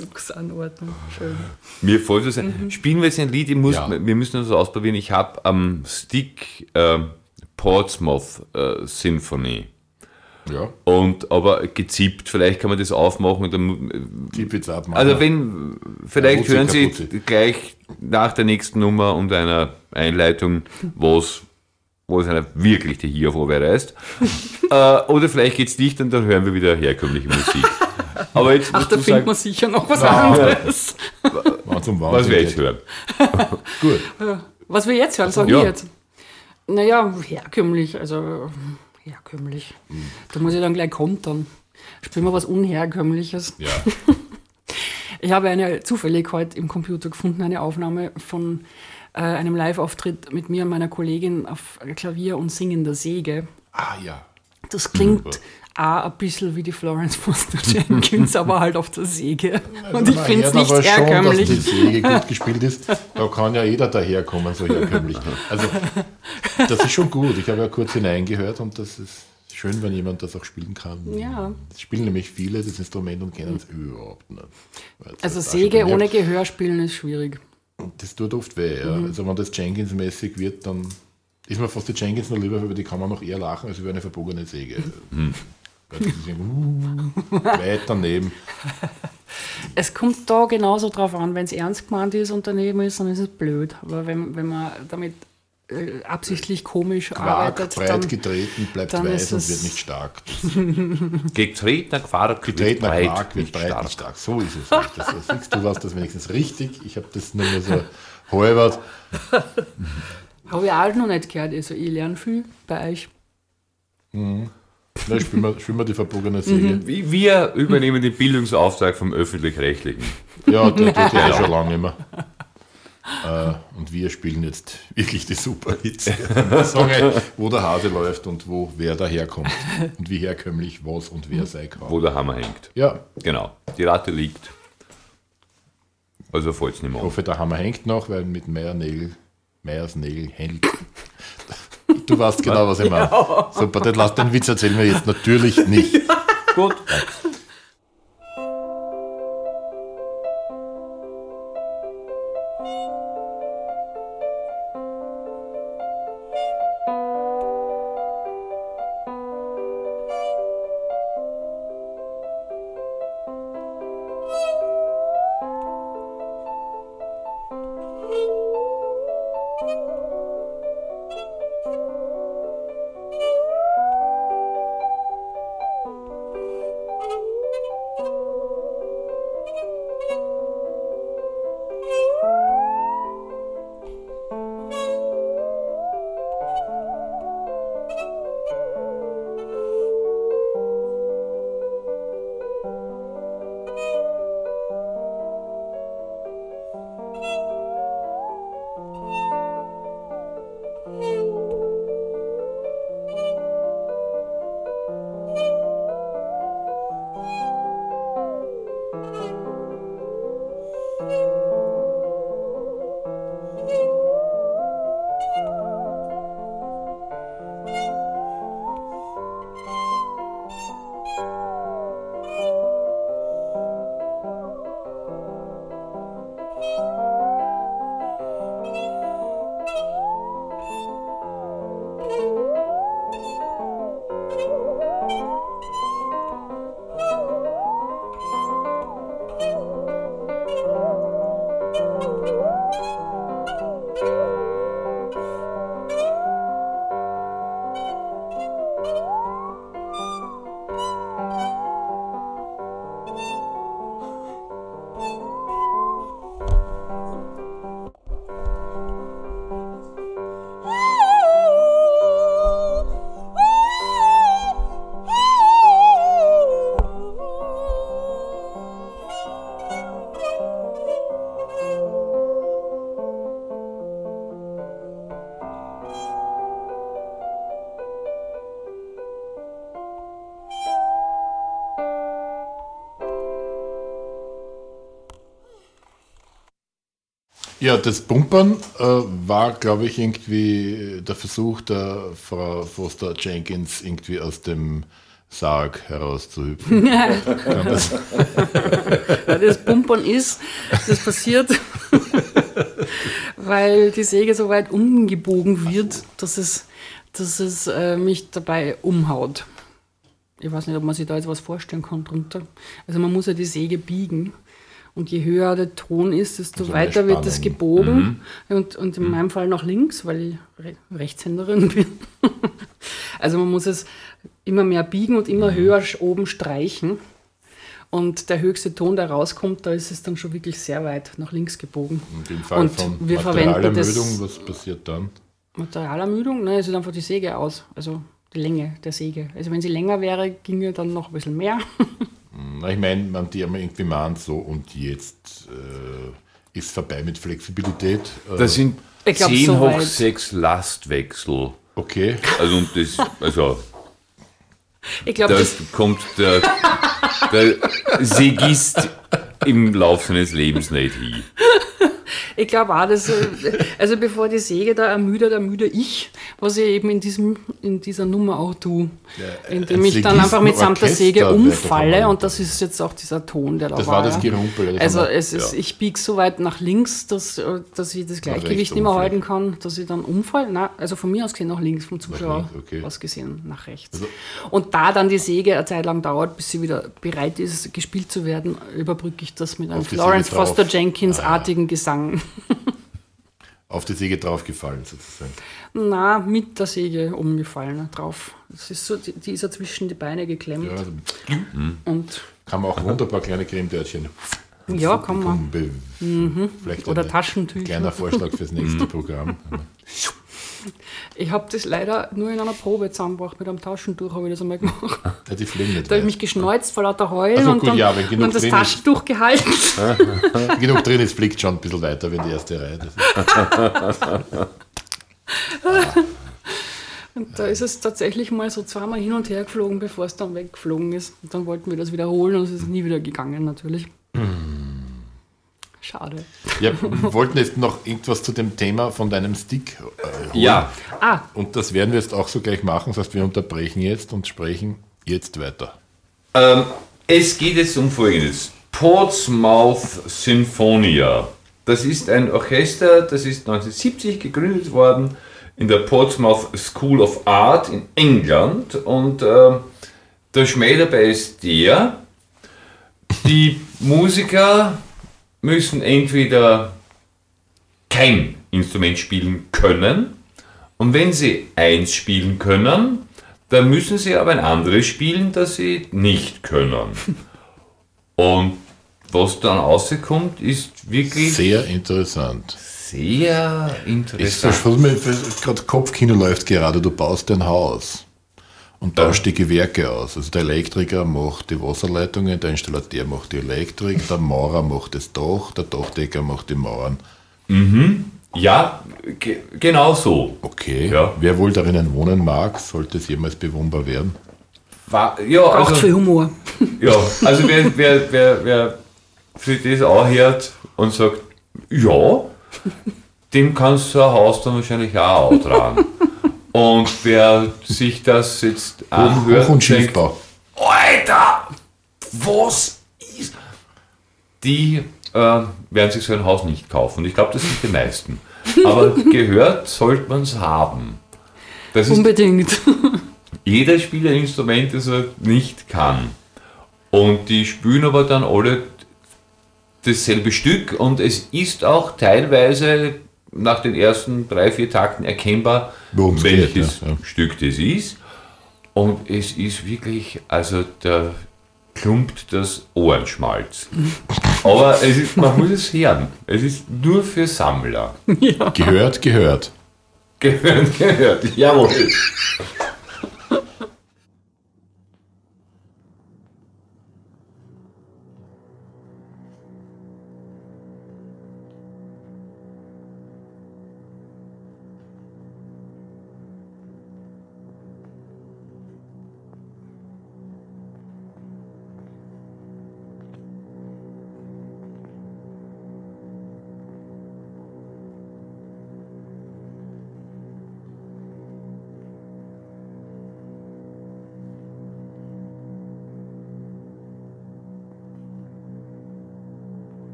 Versuchsanordnung. Schön. mir fällt es ein. Spielen wir jetzt ein Lied, ich muss, Ja. wir müssen das ausprobieren. Ich habe am Stick ähm, Portsmouth äh, Symphony. Ja, Und aber gezippt, vielleicht kann man das aufmachen. Und dann, tipp jetzt ab. also wenn, vielleicht Kapuzi, hören Sie Kapuzi. gleich nach der nächsten Nummer und einer Einleitung, was wo es einer wirklich die hier vorbereist. äh, oder vielleicht geht es nicht und dann hören wir wieder herkömmliche Musik. Aber jetzt Ach, da findet sagen, man sicher noch was Ja. anderes. Wann zum was wir jetzt hören. Gut. Was wir jetzt hören, sagen Ja. wir jetzt. Naja, herkömmlich, also herkömmlich. Da muss ich dann gleich kontern. Spielen wir was Unherkömmliches. Ja. Ich habe eine zufällig heute im Computer gefunden, eine Aufnahme von äh, einem Live-Auftritt mit mir und meiner Kollegin auf Klavier und singender Säge. Ah ja. Das klingt. Auch ein bisschen wie die Florence Foster Jenkins, aber halt auf der Säge. Und ich finde es nicht aber schon, dass die herkömmlich. Säge gut gespielt ist. Da kann ja jeder daherkommen, so herkömmlich. Also, das ist schon gut. Ich habe ja kurz hineingehört und das ist schön, wenn jemand das auch spielen kann. Ja. Das spielen nämlich viele das Instrument und kennen es überhaupt nicht. Also Säge ohne Gehör spielen ist schwierig. Das tut oft weh. Ja. Mhm. Also wenn das Jenkins-mäßig wird, dann ist mir fast die Jenkins noch lieber, weil über die kann man noch eher lachen als über eine verbogene Säge. Mhm. Uh, weit daneben. Es kommt da genauso drauf an, wenn es ernst gemeint ist und daneben ist, dann ist es blöd. Aber wenn, wenn man damit äh, absichtlich komisch Quark arbeitet, breit dann, getreten, bleibt dann weiß und wird nicht stark. Getretener Quark wird Getretener breit, Quark wird nicht breit stark. nicht stark. So ist es. Das, das, siehst du was das wenigstens richtig. Ich habe das nur mehr so halbert. habe ich auch noch nicht gehört. Also ich lerne viel bei euch. Na, spielen, wir, spielen wir die verbogene Säge. Wie- Wir übernehmen den Bildungsauftrag vom Öffentlich-Rechtlichen. Ja, der tut ja schon lange nicht mehr. Äh, und wir spielen jetzt wirklich die Superhits. Sagen, wo der Hase läuft und wo wer daherkommt. Und wie herkömmlich was und wer sei kann. Wo der Hammer hängt. Ja, Genau. Die Ratte liegt. Also fällt es nicht mehr ich hoffe, der Hammer hängt noch, weil mit Meier Nägel, Meyers Nägel hält. Du weißt genau, was ich meine. Super, den, den Witz erzählen wir jetzt natürlich nicht. Gut. Ja, das Pumpern äh, war, glaube ich, irgendwie der Versuch der Frau Foster Jenkins irgendwie aus dem Sarg herauszuhüpfen. das, das Pumpern ist, das passiert, weil die Säge so weit umgebogen wird, dass es, dass es äh, mich dabei umhaut. Ich weiß nicht, ob man sich da jetzt was vorstellen kann drunter. Also man muss ja die Säge biegen. Und je höher der Ton ist, desto also weiter wird es gebogen. Mhm. Und, und in mhm. meinem Fall nach links, weil ich Re Rechtshänderin bin. also man muss es immer mehr biegen und immer mhm. höher oben streichen. Und der höchste Ton, der rauskommt, da ist es dann schon wirklich sehr weit nach links gebogen. Und im Fall und von wir Materialermüdung, was passiert dann? Materialermüdung? Nein, es ist einfach die Säge aus. Also die Länge der Säge. Also wenn sie länger wäre, ginge dann noch ein bisschen mehr. Ich meine, man die haben irgendwie meint so und jetzt äh, ist vorbei mit Flexibilität. Äh, das sind glaub, 10 so hoch 6 Lastwechsel. Okay. Also und das, also ich glaube, da kommt der, der Segist im Laufe seines Lebens nicht hin. Ich glaube auch, dass, äh, also bevor die Säge da ermüdet, ermüde ich, was ich eben in, diesem, in dieser Nummer auch tue. Ja, indem ich dann einfach mitsamt der Säge umfalle und das ist jetzt auch dieser Ton, der da das war. Das war das Gerumpel. Also es ist, ja. ich biege so weit nach links, dass, äh, dass ich das Gleichgewicht nicht mehr halten kann, dass ich dann umfalle. Nein, also von mir aus gesehen nach links, vom Zuschauer okay. aus gesehen nach rechts. Also, und da dann die Säge eine Zeit lang dauert, bis sie wieder bereit ist, gespielt zu werden, überbrücke ich das mit einem Florence Foster Jenkins-artigen ah, ja. Gesang. Auf die Säge draufgefallen sozusagen? Na, mit der Säge umgefallen drauf. Das ist so, die, die ist ja zwischen die Beine geklemmt. Ja, also, und kann man auch wunderbar kleine Cremedörtchen. Ja, kann man. Mhm. Vielleicht Oder Taschentücher. Kleiner Vorschlag fürs nächste Programm. Ich habe das leider nur in einer Probe zusammengebracht. Mit einem Taschentuch habe ich das einmal gemacht. Ja, die fliegen nicht da habe ich mich geschneuzt vor lauter Heulen so, und dann, ja, und dann das Taschentuch ist, gehalten. genug drin ist, fliegt schon ein bisschen weiter wie die erste Reihe. und da ist es tatsächlich mal so zweimal hin und her geflogen, bevor es dann weggeflogen ist. Und dann wollten wir das wiederholen und es ist nie wieder gegangen natürlich. Schade. Ja, wir wollten jetzt noch irgendwas zu dem Thema von deinem Stick äh, holen. Ja. Ah. Und das werden wir jetzt auch so gleich machen. Das heißt, wir unterbrechen jetzt und sprechen jetzt weiter. Ähm, es geht jetzt um Folgendes. Portsmouth Sinfonia. Das ist ein Orchester, das ist 1970 gegründet worden in der Portsmouth School of Art in England. Und äh, der Schmäh dabei ist der, die Musiker müssen entweder kein Instrument spielen können und wenn sie eins spielen können, dann müssen sie aber ein anderes spielen, das sie nicht können. Und was dann rauskommt, ist wirklich sehr interessant. Sehr interessant. Ich gerade Kopfkino läuft gerade, du baust ein Haus und tauscht die Gewerke aus. Also der Elektriker macht die Wasserleitungen, der Installateur macht die Elektrik, der Maurer macht das Dach, der Dachdecker macht die Mauern. Mhm. Ja, ge genau so. Okay. Ja. Wer wohl darin wohnen mag, sollte es jemals bewohnbar werden. War, ja, Braucht also, viel Humor. Ja, also wer, wer, wer, wer für das auch hört und sagt, ja, dem kannst du ein Haus dann wahrscheinlich auch tragen. Und wer sich das jetzt anhört, Hoch- und Schiffbau. Alter, was ist... Die äh, werden sich so ein Haus nicht kaufen. Ich glaube, das sind die meisten. Aber gehört sollte man es haben. Das Unbedingt. ein Instrument, das er nicht kann. Und die spielen aber dann alle dasselbe Stück und es ist auch teilweise nach den ersten drei, vier Takten erkennbar, Worum's welches geht, ja, ja. Stück das ist. Und es ist wirklich, also da klumpt das Ohrenschmalz. Aber es ist, man muss es hören. Es ist nur für Sammler. Gehört, gehört. Gehört, gehört. Jawohl.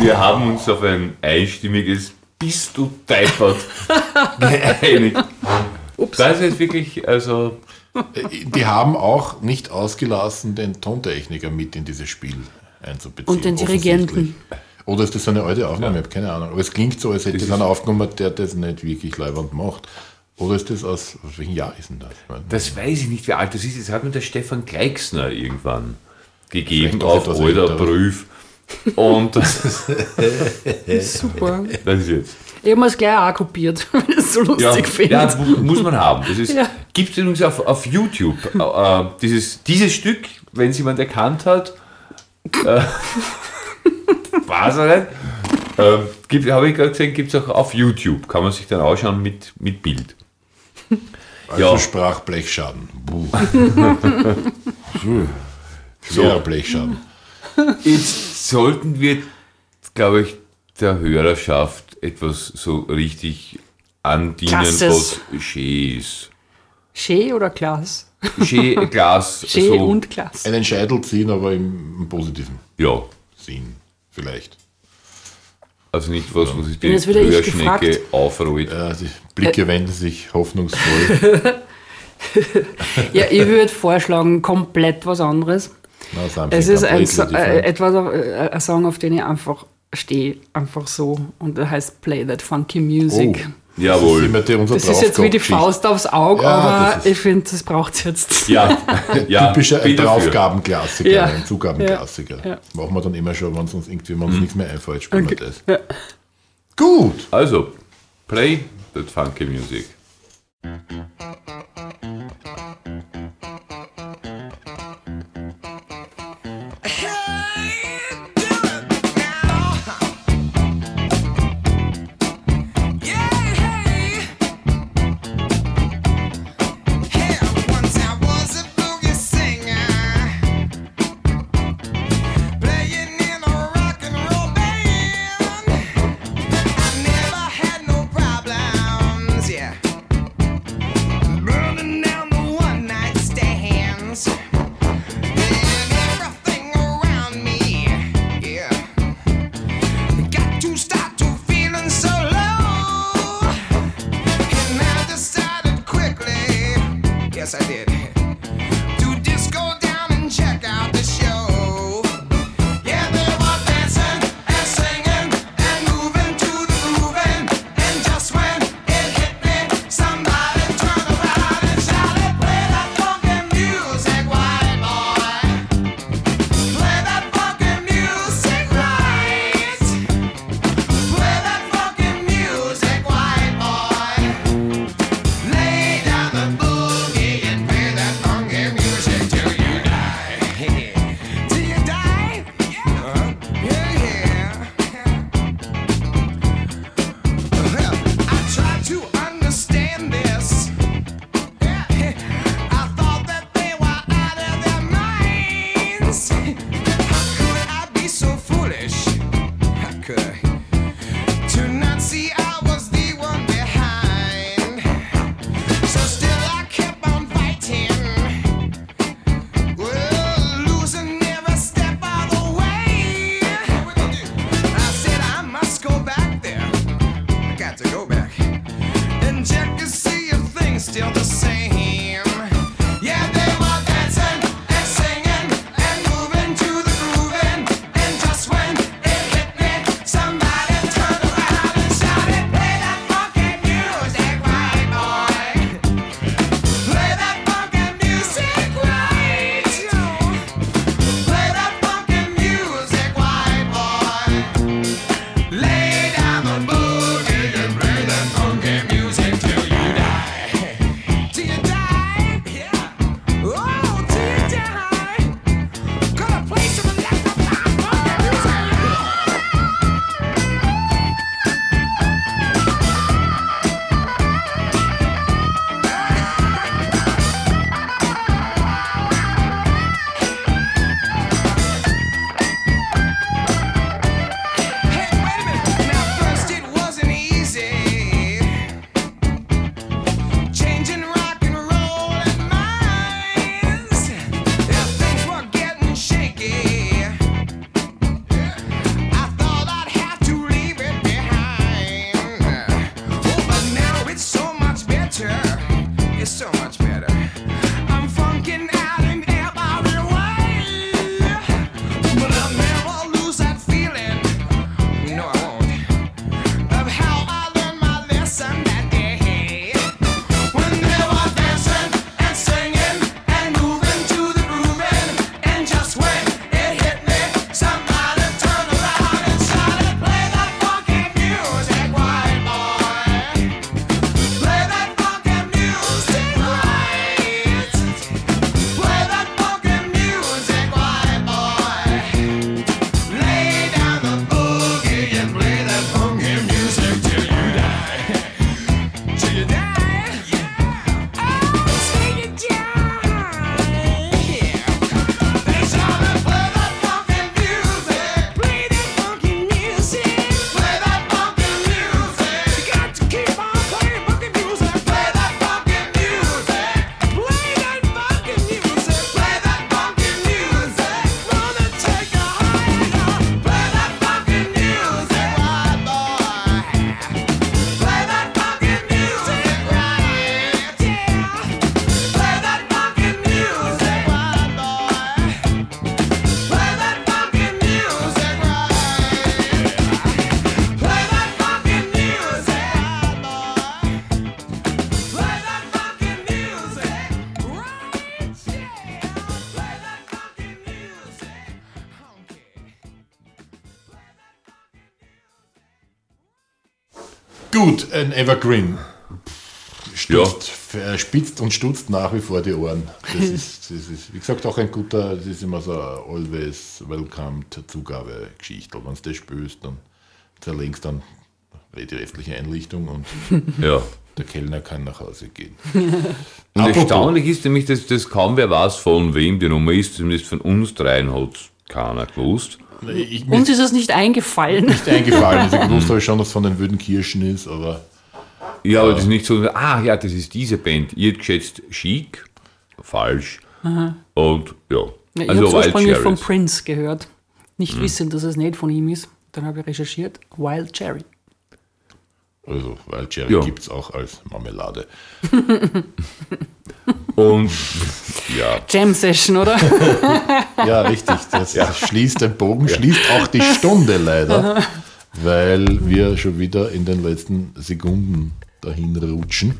Wir haben uns auf ein einstimmiges Bist du deppert geeinigt. Das ist jetzt wirklich, also, Die haben auch nicht ausgelassen, den Tontechniker mit in dieses Spiel einzubeziehen. Und den Dirigenten. Oder ist das eine alte Aufnahme? Ich habe keine Ahnung. Aber es klingt so, als hätte Das es ist- einer aufgenommen, der das nicht wirklich leibend macht. Oder ist das aus, aus welchem Jahr ist denn das? Das weiß ich nicht, wie alt das ist. Das hat mir der Stefan Gleixner irgendwann gegeben auf alter älter. Prüf. Und das Super. das ist jetzt. Ich habe mir das gleich auch kopiert, weil ich es so Ja, lustig finde. ja, mu- muss man haben. Das ist, Ja. Gibt es übrigens auf, auf YouTube. Äh, äh, dieses, dieses Stück, wenn es jemand erkannt hat, äh, weiß er nicht. Ähm, gibt- Habe ich gerade gesehen, gibt es auch auf YouTube. Kann man sich dann anschauen mit, mit Bild. also ja. sprach Blechschaden. Buh. Schwerer Blechschaden. Jetzt sollten wir, glaube ich, der Hörerschaft etwas so richtig andienen, Klasses. was schön ist. Schee oder Glas? Schön, Glas, Schee so, und Glas. Einen Scheitel ziehen, aber im, im positiven ja. Sinn vielleicht. Also nicht was, was sich die ich Hörschnecke aufrollt. Äh, die Blicke wenden sich hoffnungsvoll. Ja, ich würde vorschlagen, komplett was anderes. Es ist ein, So- äh, etwas, äh, ein Song, auf den ich einfach stehe. Einfach so. Und der heißt Play That Funky Music. Oh, Jawohl. Das ist, Das ist jetzt wie die. Faust aufs Auge, Ja, aber ich finde, das braucht es jetzt. Ja, ja Typischer. Draufgabenklassiker, Ja. ein Zugabenklassiker. Ja. Machen wir dann immer schon, wenn es uns irgendwie wenn uns nichts mehr einfällt, spielen Okay. wir das. Ja. Gut. Also, play that funky music. Once ein Evergreen. Stutzt, ja. spitzt und stutzt nach wie vor die Ohren. Das ist, das ist, wie gesagt, auch ein guter, das ist immer so eine always welcomed Zugabegeschichte. Wenn du das spürst, dann zerlegst dann die restliche Einrichtung und ja. der Kellner kann nach Hause gehen. Und erstaunlich ist nämlich, dass das kaum wer weiß, von wem die Nummer ist. Zumindest von uns dreien hat keiner gewusst. Ich, uns ist es nicht eingefallen. Nicht eingefallen. Also gewusst habe ich schon, dass es von den Wüden Kirschen ist, aber. Ja, aber das ist nicht so, ah ja, das ist diese Band. Ihr hättet geschätzt Chic, falsch. Aha. Und ja. ja ich also habe ursprünglich von Prince gehört. Nicht hm. wissend, dass es nicht von ihm ist. Dann habe ich recherchiert. Wild Cherry. Also, Wild Cherry ja. gibt es auch als Marmelade. Und ja. Jam Session, oder? ja, richtig. Das ja. schließt den Bogen, schließt auch die Stunde leider, weil wir schon wieder in den letzten Sekunden dahin rutschen.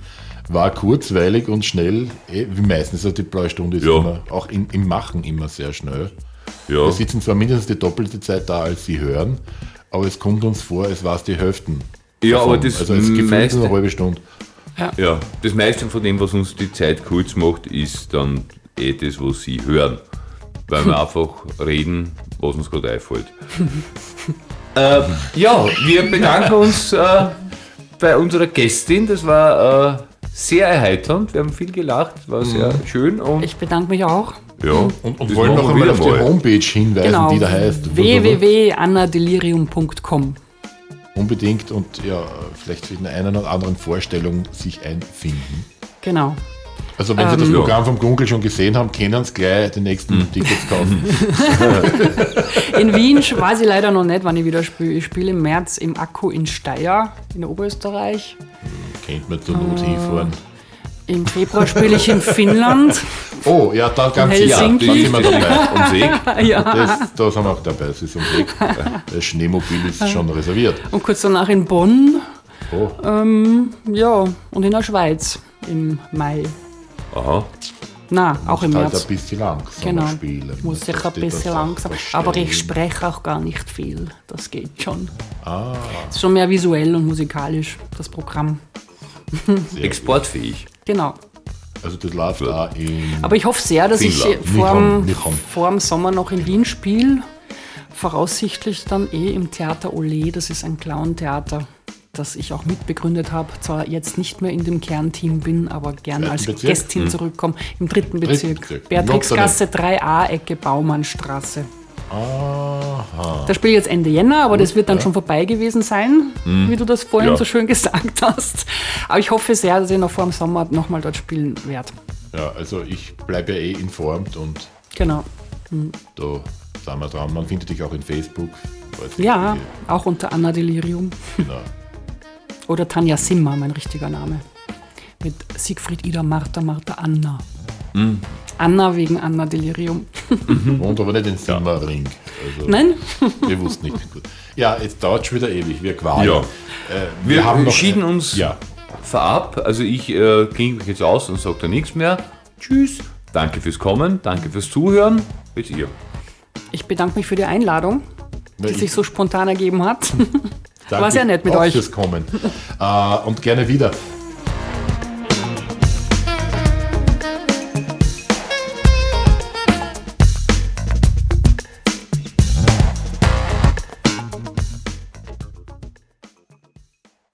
War kurzweilig und schnell, eh, wie meistens. Also die blaue Stunde ist ja. immer, auch in, im Machen immer sehr schnell. Ja. Wir sitzen zwar mindestens die doppelte Zeit da, als Sie hören, aber es kommt uns vor, es war es die Hälften. Ja, davon. aber das also es gibt meiste, eine halbe Stunde. Ja. ja, das meiste von dem, was uns die Zeit kurz macht, ist dann eh das, was Sie hören. Weil wir einfach reden, was uns gerade einfällt. äh, ja, wir bedanken uns äh, bei unserer Gästin. Das war äh, sehr erheiternd. Wir haben viel gelacht, war sehr mhm. schön. Und ich bedanke mich auch. Ja, und, und wollen noch einmal auf die Homepage hinweisen, genau. die da heißt www.annadelirium.com unbedingt und ja, vielleicht in einer oder anderen Vorstellung sich einfinden. Genau. Also wenn ähm, Sie das ähm, Programm vom Gunkel schon gesehen haben, können Sie gleich die nächsten hm. Tickets kaufen. in Wien weiß ich leider noch nicht, wann ich wieder spiele. Ich spiele im März im Akku in Steyr in Oberösterreich. Hm, kennt man zur Not äh, hinfahren. Im Februar spiele ich in Finnland. Oh, ja, da ganz Helsinki. Ja, da sind wir dabei. Um Weg. ja. Das, da sind wir auch dabei. Es ist um Weg. Das Schneemobil ist schon reserviert. Und kurz danach in Bonn. Oh. Ähm, ja, und in der Schweiz im Mai. Aha. Na, auch im halt März. ein bisschen langsam genau. spielen. Muss ich ein bisschen langsam. Aber ich spreche auch gar nicht viel. Das geht schon. Ah. Es ist schon mehr visuell und musikalisch, das Programm. Exportfähig. Genau. Also das läuft da in Aber ich hoffe sehr, dass Finnland. ich vor dem, Sommer noch in Wien spiele. Voraussichtlich dann eh im Theater Ole. Das ist ein Clown-Theater, das ich auch mitbegründet habe. Zwar jetzt nicht mehr in dem Kernteam bin, aber gerne als Bezirk? Gästin hm. zurückkomme. Im dritten Bezirk. Bezirk. Beatrixgasse 3a, Ecke Baumannstraße. Aha. Das Spiel jetzt Ende Jänner, aber Gut, das wird dann ja. schon vorbei gewesen sein, mhm. wie du das vorhin ja. so schön gesagt hast. Aber ich hoffe sehr, dass ich noch vor dem Sommer nochmal dort spielen werde. Ja, also ich bleibe ja eh informt und genau. Mhm. da sind wir dran. Man findet dich auch in Facebook. Ja, auch unter Anna Delirium. Genau. Oder Tanja Simmer, mein richtiger Name. Mit Siegfried, Ida, Martha, Martha, Anna. Mhm. Anna wegen Anna Delirium. Mhm. Wohnt aber nicht in Simmering. Also, Nein? Wir wussten nicht. Gut. Ja, jetzt dauert es wieder ewig. Wir qualen. Ja. Äh, wir, wir haben entschieden uns ja. vorab. Also ich äh, klinge mich jetzt aus und sage da nichts mehr. Tschüss. Danke fürs Kommen. Danke fürs Zuhören. Bis ihr. Ich bedanke mich für die Einladung, die sich so spontan ergeben hat. War sehr nett mit euch. fürs Kommen. äh, und gerne wieder.